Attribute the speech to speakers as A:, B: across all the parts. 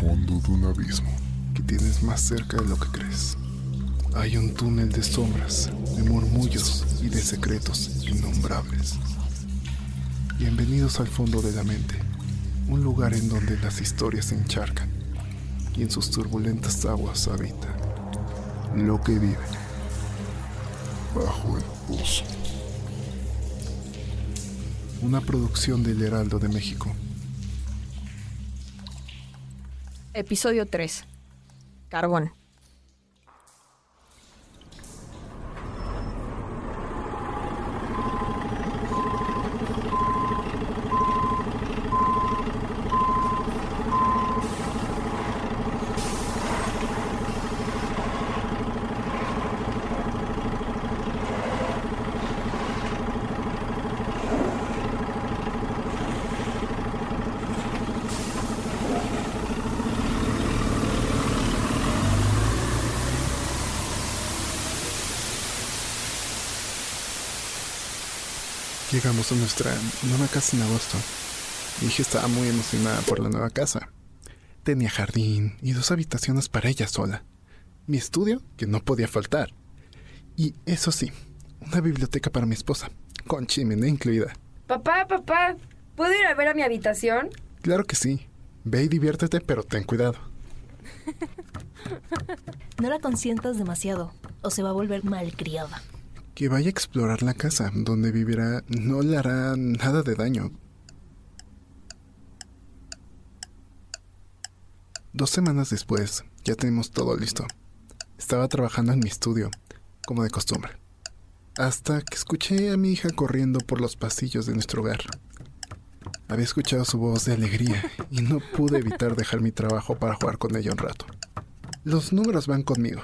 A: Fondo de un abismo que tienes más cerca de lo que crees. Hay un túnel de sombras, de murmullos y de secretos innombrables. Bienvenidos al fondo de la mente, un lugar en donde las historias se encharcan y en sus turbulentas aguas habita lo que vive bajo el pozo. Una producción del Heraldo de México.
B: Episodio 3. Carbón.
A: Llegamos a nuestra nueva casa en agosto. Mi hija estaba muy emocionada por la nueva casa. Tenía jardín y dos habitaciones para ella sola. Mi estudio, que no podía faltar. Y eso sí, una biblioteca para mi esposa, con chimenea incluida.
C: Papá, papá, ¿puedo ir a ver a mi habitación?
A: Claro que sí. Ve y diviértete, pero ten cuidado.
D: No la consientas demasiado, o se va a volver malcriada.
A: Que vaya a explorar la casa donde vivirá no le hará nada de daño. Dos semanas después, ya tenemos todo listo. Estaba trabajando en mi estudio, como de costumbre. Hasta que escuché a mi hija corriendo por los pasillos de nuestro hogar. Había escuchado su voz de alegría y no pude evitar dejar mi trabajo para jugar con ella un rato. Los números van conmigo,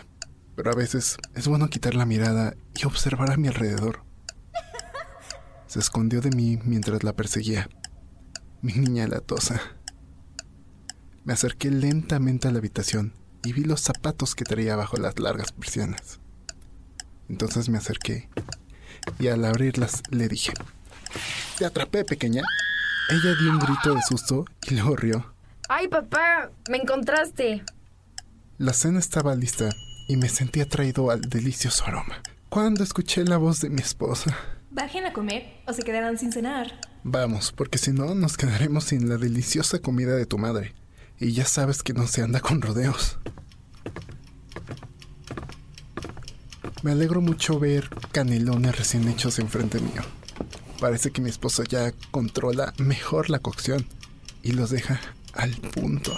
A: pero a veces es bueno quitar la mirada y observar a mi alrededor. Se escondió de mí mientras la perseguía. Mi niña latosa. Me acerqué lentamente a la habitación y vi los zapatos que traía bajo las largas persianas. Entonces me acerqué y al abrirlas le dije, Te atrapé, pequeña. Ella dio un grito de susto y luego rió.
C: Ay, papá, me encontraste.
A: La cena estaba lista y me sentí atraído al delicioso aroma. Cuando escuché la voz de mi esposa.
D: Bajen a comer o se quedarán sin cenar.
A: Vamos, porque si no nos quedaremos sin la deliciosa comida de tu madre. Y ya sabes que no se anda con rodeos. Me alegro mucho ver canelones recién hechos enfrente mío. Parece que mi esposa ya controla mejor la cocción y los deja al punto.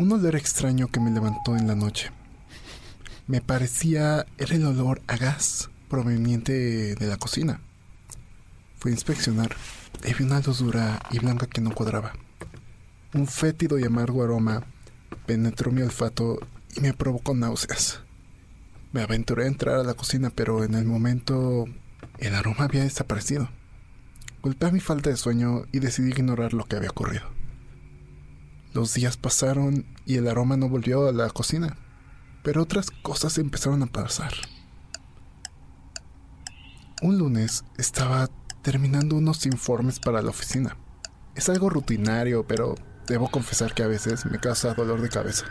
A: Un olor extraño que me levantó en la noche. Me parecía era el olor a gas proveniente de la cocina. Fui a inspeccionar y vi una luz dura y blanca que no cuadraba. Un fétido y amargo aroma penetró mi olfato y me provocó náuseas. Me aventuré a entrar a la cocina, pero en el momento el aroma había desaparecido. Golpeé mi falta de sueño y decidí ignorar lo que había ocurrido. Los días pasaron y el aroma no volvió a la cocina, pero otras cosas empezaron a pasar. Un lunes estaba terminando unos informes para la oficina. Es algo rutinario, pero debo confesar que a veces me causa dolor de cabeza.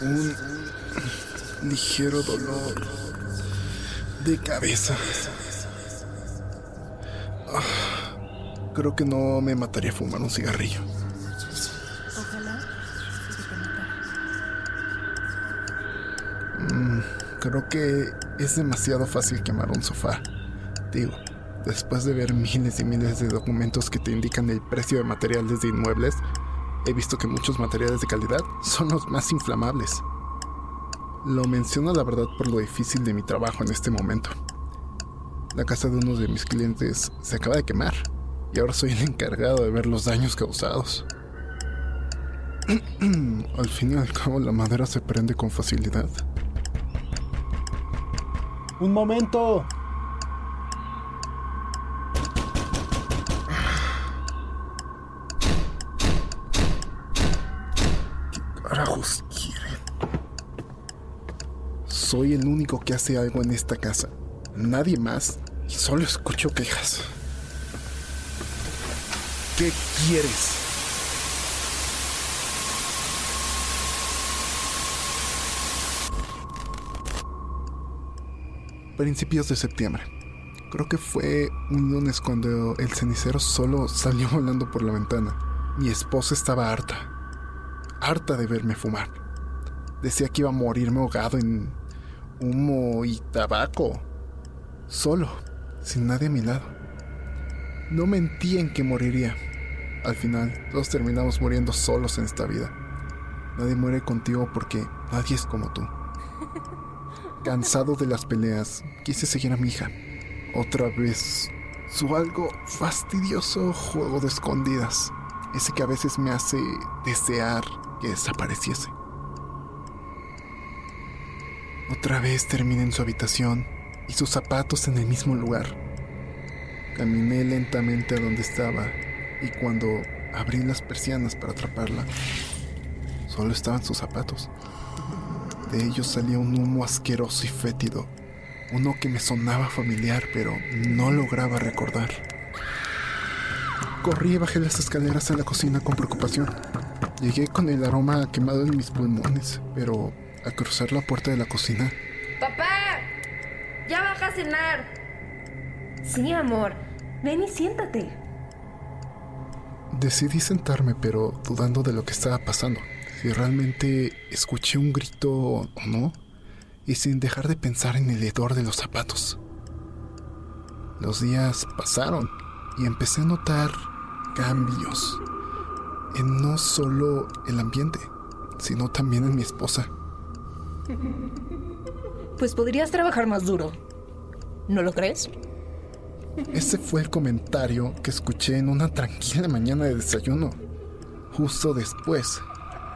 A: un ligero dolor de cabeza. Creo que no me mataría fumar un cigarrillo.
D: Ojalá
A: Mm, creo que es demasiado fácil quemar un sofá. Digo, después de ver miles y miles de documentos que te indican el precio de materiales de inmuebles, he visto que muchos materiales de calidad son los más inflamables. Lo menciono la verdad por lo difícil de mi trabajo en este momento. La casa de uno de mis clientes se acaba de quemar y ahora soy el encargado de ver los daños causados. al fin y al cabo la madera se prende con facilidad.
E: Un momento.
A: carajos quieren? Soy el único que hace algo en esta casa. Nadie más. Y solo escucho quejas. ¿Qué quieres? Principios de septiembre. Creo que fue un lunes cuando el cenicero solo salió volando por la ventana. Mi esposa estaba harta harta de verme fumar. Decía que iba a morirme ahogado en humo y tabaco. Solo, sin nadie a mi lado. No mentía en que moriría. Al final, todos terminamos muriendo solos en esta vida. Nadie muere contigo porque nadie es como tú. Cansado de las peleas, quise seguir a mi hija. Otra vez, su algo fastidioso juego de escondidas. Ese que a veces me hace desear que desapareciese. Otra vez terminé en su habitación y sus zapatos en el mismo lugar. Caminé lentamente a donde estaba y cuando abrí las persianas para atraparla, solo estaban sus zapatos. De ellos salía un humo asqueroso y fétido, uno que me sonaba familiar pero no lograba recordar. Corrí y bajé las escaleras a la cocina con preocupación. Llegué con el aroma quemado en mis pulmones, pero al cruzar la puerta de la cocina,
C: ¡Papá! ¡Ya baja a cenar!
D: Sí, amor. Ven y siéntate.
A: Decidí sentarme, pero dudando de lo que estaba pasando. Si realmente escuché un grito o no, y sin dejar de pensar en el hedor de los zapatos. Los días pasaron y empecé a notar cambios en no solo el ambiente, sino también en mi esposa.
D: Pues podrías trabajar más duro. ¿No lo crees?
A: Ese fue el comentario que escuché en una tranquila mañana de desayuno, justo después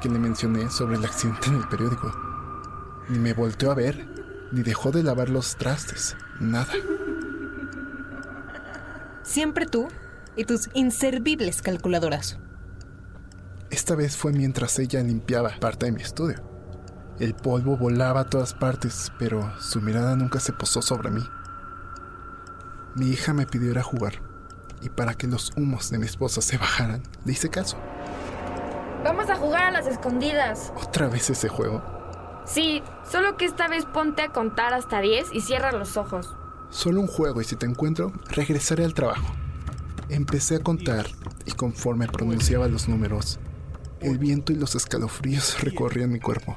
A: que le mencioné sobre el accidente en el periódico. Ni me volteó a ver, ni dejó de lavar los trastes, nada.
D: Siempre tú y tus inservibles calculadoras.
A: Esta vez fue mientras ella limpiaba parte de mi estudio. El polvo volaba a todas partes, pero su mirada nunca se posó sobre mí. Mi hija me pidió ir a jugar, y para que los humos de mi esposa se bajaran, le hice caso.
C: Vamos a jugar a las escondidas.
A: Otra vez ese juego.
C: Sí, solo que esta vez ponte a contar hasta 10 y cierra los ojos.
A: Solo un juego y si te encuentro, regresaré al trabajo. Empecé a contar y conforme pronunciaba los números, el viento y los escalofríos recorrían mi cuerpo.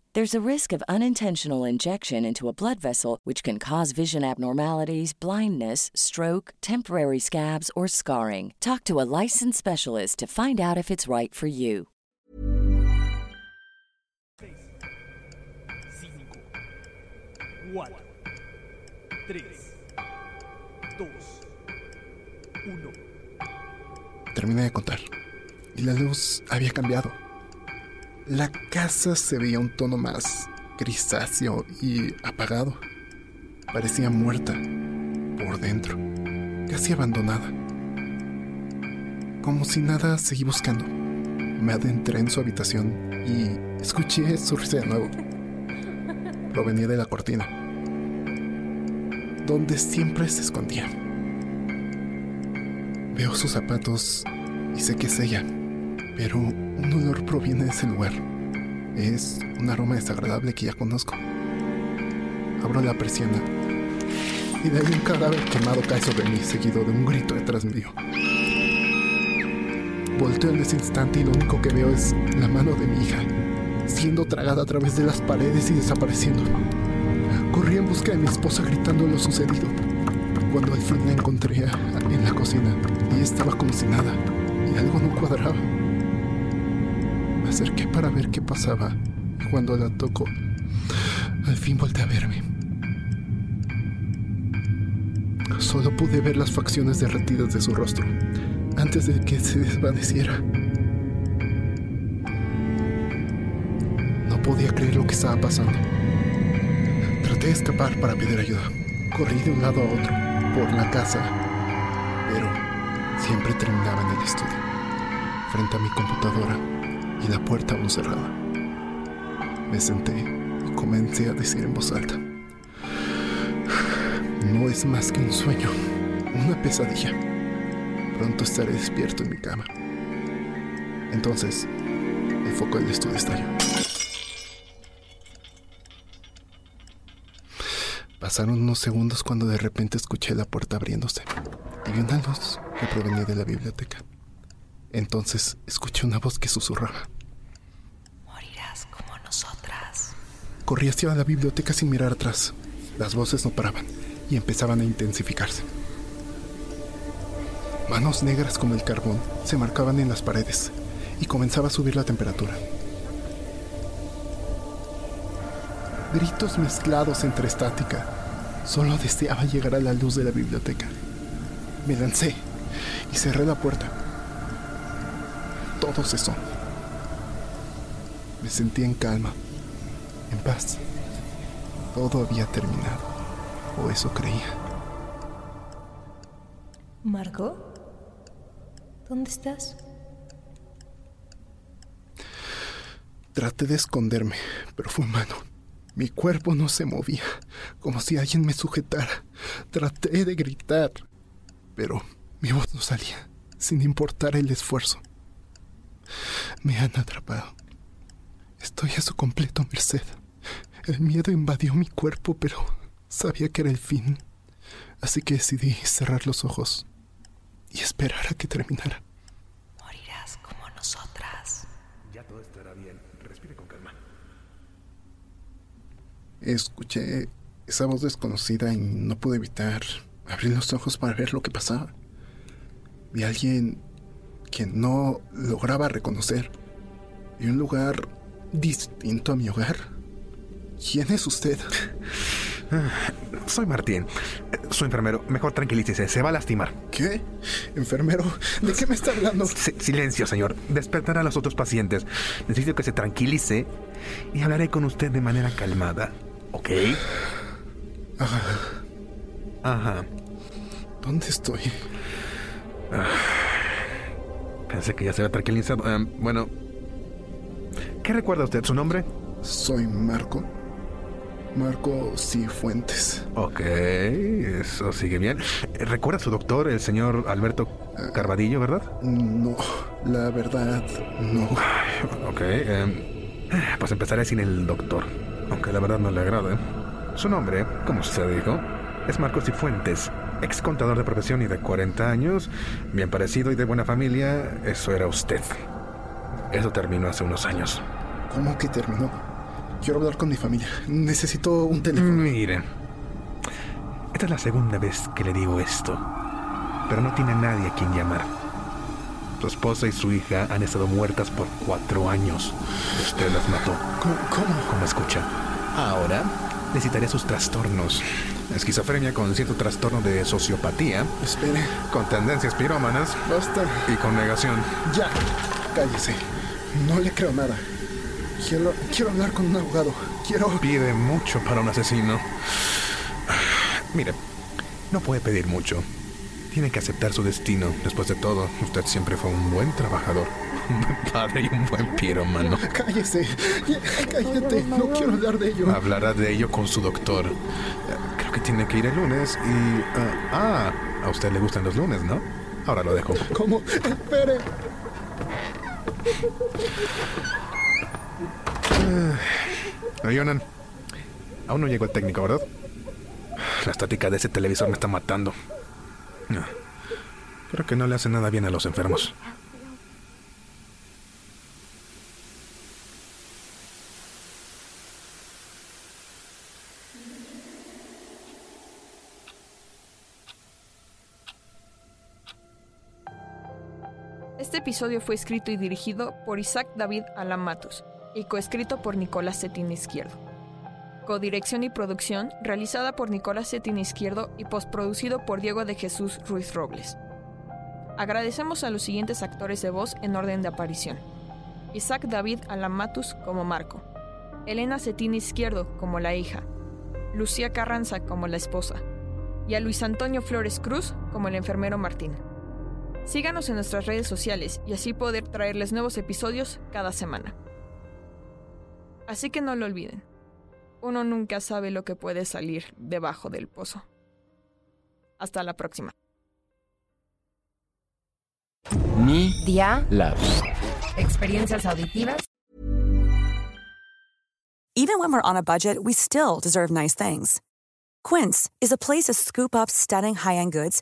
F: There's a risk of unintentional injection into a blood vessel, which can cause vision abnormalities, blindness, stroke, temporary scabs, or scarring. Talk to a licensed specialist to find out if it's right for you.
G: Cuatro, tres, dos, uno.
A: Terminé de contar. Y la luz había cambiado. La casa se veía un tono más grisáceo y apagado. Parecía muerta por dentro, casi abandonada. Como si nada seguí buscando. Me adentré en su habitación y escuché su risa de nuevo. Provenía de la cortina, donde siempre se escondía. Veo sus zapatos y sé que es ella, pero un olor proviene de ese lugar. Es un aroma desagradable que ya conozco. Abro la persiana y de ahí un cadáver quemado cae sobre mí, seguido de un grito detrás mío. Volteo en ese instante y lo único que veo es la mano de mi hija, siendo tragada a través de las paredes y desapareciendo. Corrí en busca de mi esposa gritando lo sucedido, cuando al fin la encontré en la cocina y estaba como si nada, y algo no cuadraba. Acerqué para ver qué pasaba cuando la tocó, al fin volteé a verme. Solo pude ver las facciones derretidas de su rostro antes de que se desvaneciera. No podía creer lo que estaba pasando. Traté de escapar para pedir ayuda. Corrí de un lado a otro, por la casa, pero siempre terminaba en el estudio, frente a mi computadora y la puerta aún cerrada. Me senté y comencé a decir en voz alta. No es más que un sueño, una pesadilla. Pronto estaré despierto en mi cama. Entonces, el foco del estudio estalló. Pasaron unos segundos cuando de repente escuché la puerta abriéndose y vi una luz que provenía de la biblioteca. Entonces escuché una voz que susurraba.
D: Morirás como nosotras.
A: Corrí hacia la biblioteca sin mirar atrás. Las voces no paraban y empezaban a intensificarse. Manos negras como el carbón se marcaban en las paredes y comenzaba a subir la temperatura. Gritos mezclados entre estática. Solo deseaba llegar a la luz de la biblioteca. Me lancé y cerré la puerta. Todo cesó. Me sentí en calma, en paz. Todo había terminado, o eso creía.
D: ¿Marco? ¿Dónde estás?
A: Traté de esconderme, pero fue en vano. Mi cuerpo no se movía, como si alguien me sujetara. Traté de gritar, pero mi voz no salía, sin importar el esfuerzo. Me han atrapado. Estoy a su completo merced. El miedo invadió mi cuerpo, pero sabía que era el fin. Así que decidí cerrar los ojos y esperar a que terminara.
D: Morirás como nosotras.
H: Ya todo estará bien. Respire con calma.
A: Escuché esa voz desconocida y no pude evitar abrir los ojos para ver lo que pasaba. Vi a alguien que no lograba reconocer. Y un lugar distinto a mi hogar. ¿Quién es usted?
H: Soy Martín. Soy enfermero. Mejor tranquilícese. Se va a lastimar.
A: ¿Qué? ¿Enfermero? ¿De qué me está hablando?
H: Si- silencio, señor. Despertará a los otros pacientes. Necesito que se tranquilice y hablaré con usted de manera calmada. ¿Ok?
A: Ajá.
H: Ajá.
A: ¿Dónde estoy?
H: Pensé que ya se había tranquilizado. Em, bueno. ¿Qué recuerda usted? ¿Su nombre?
A: Soy Marco. Marco Cifuentes.
H: Ok, eso sigue bien. ¿Recuerda a su doctor, el señor Alberto Carvadillo, verdad?
A: No, la verdad, no.
H: Ok, eh, pues empezaré sin el doctor, aunque la verdad no le agrada. Su nombre, como usted dijo, es Marcos Cifuentes, ex contador de profesión y de 40 años, bien parecido y de buena familia. Eso era usted. Eso terminó hace unos años.
A: ¿Cómo que terminó? Quiero hablar con mi familia. Necesito un teléfono.
H: Mire, esta es la segunda vez que le digo esto, pero no tiene nadie a quien llamar. Su esposa y su hija han estado muertas por cuatro años. Usted las mató.
A: ¿Cómo? ¿Cómo?
H: Como escucha. Ahora necesitaré sus trastornos. Esquizofrenia con cierto trastorno de sociopatía.
A: Espere.
H: Con tendencias pirómanas.
A: Basta.
H: Y con negación.
A: Ya. Cállese. No le creo nada. Quiero, quiero hablar con un abogado. Quiero...
H: Pide mucho para un asesino. Mire, no puede pedir mucho. Tiene que aceptar su destino. Después de todo, usted siempre fue un buen trabajador, un buen padre y un buen pirómano.
A: Cállese. Cállate. No quiero hablar de ello.
H: Hablará de ello con su doctor. Que tiene que ir el lunes y... ah, ah, a usted le gustan los lunes, ¿no? Ahora lo dejo.
A: ¿Cómo? Espere.
H: Jonan, aún no llegó el técnico, ¿verdad? La estática de ese televisor me está matando. No. Creo que no le hace nada bien a los enfermos.
B: Este episodio fue escrito y dirigido por Isaac David Alamatus y coescrito por Nicolás Cetín Izquierdo. Codirección y producción realizada por Nicolás Cetín Izquierdo y postproducido por Diego de Jesús Ruiz Robles. Agradecemos a los siguientes actores de voz en orden de aparición. Isaac David Alamatus como Marco, Elena Cetín Izquierdo como la hija, Lucía Carranza como la esposa, y a Luis Antonio Flores Cruz como el enfermero Martín. Síganos en nuestras redes sociales y así poder traerles nuevos episodios cada semana. Así que no lo olviden, uno nunca sabe lo que puede salir debajo del pozo. Hasta la próxima.
I: Media Lab.
B: Experiencias auditivas.
J: Even when we're on a budget, we still deserve nice things. Quince is a place to scoop up stunning high-end goods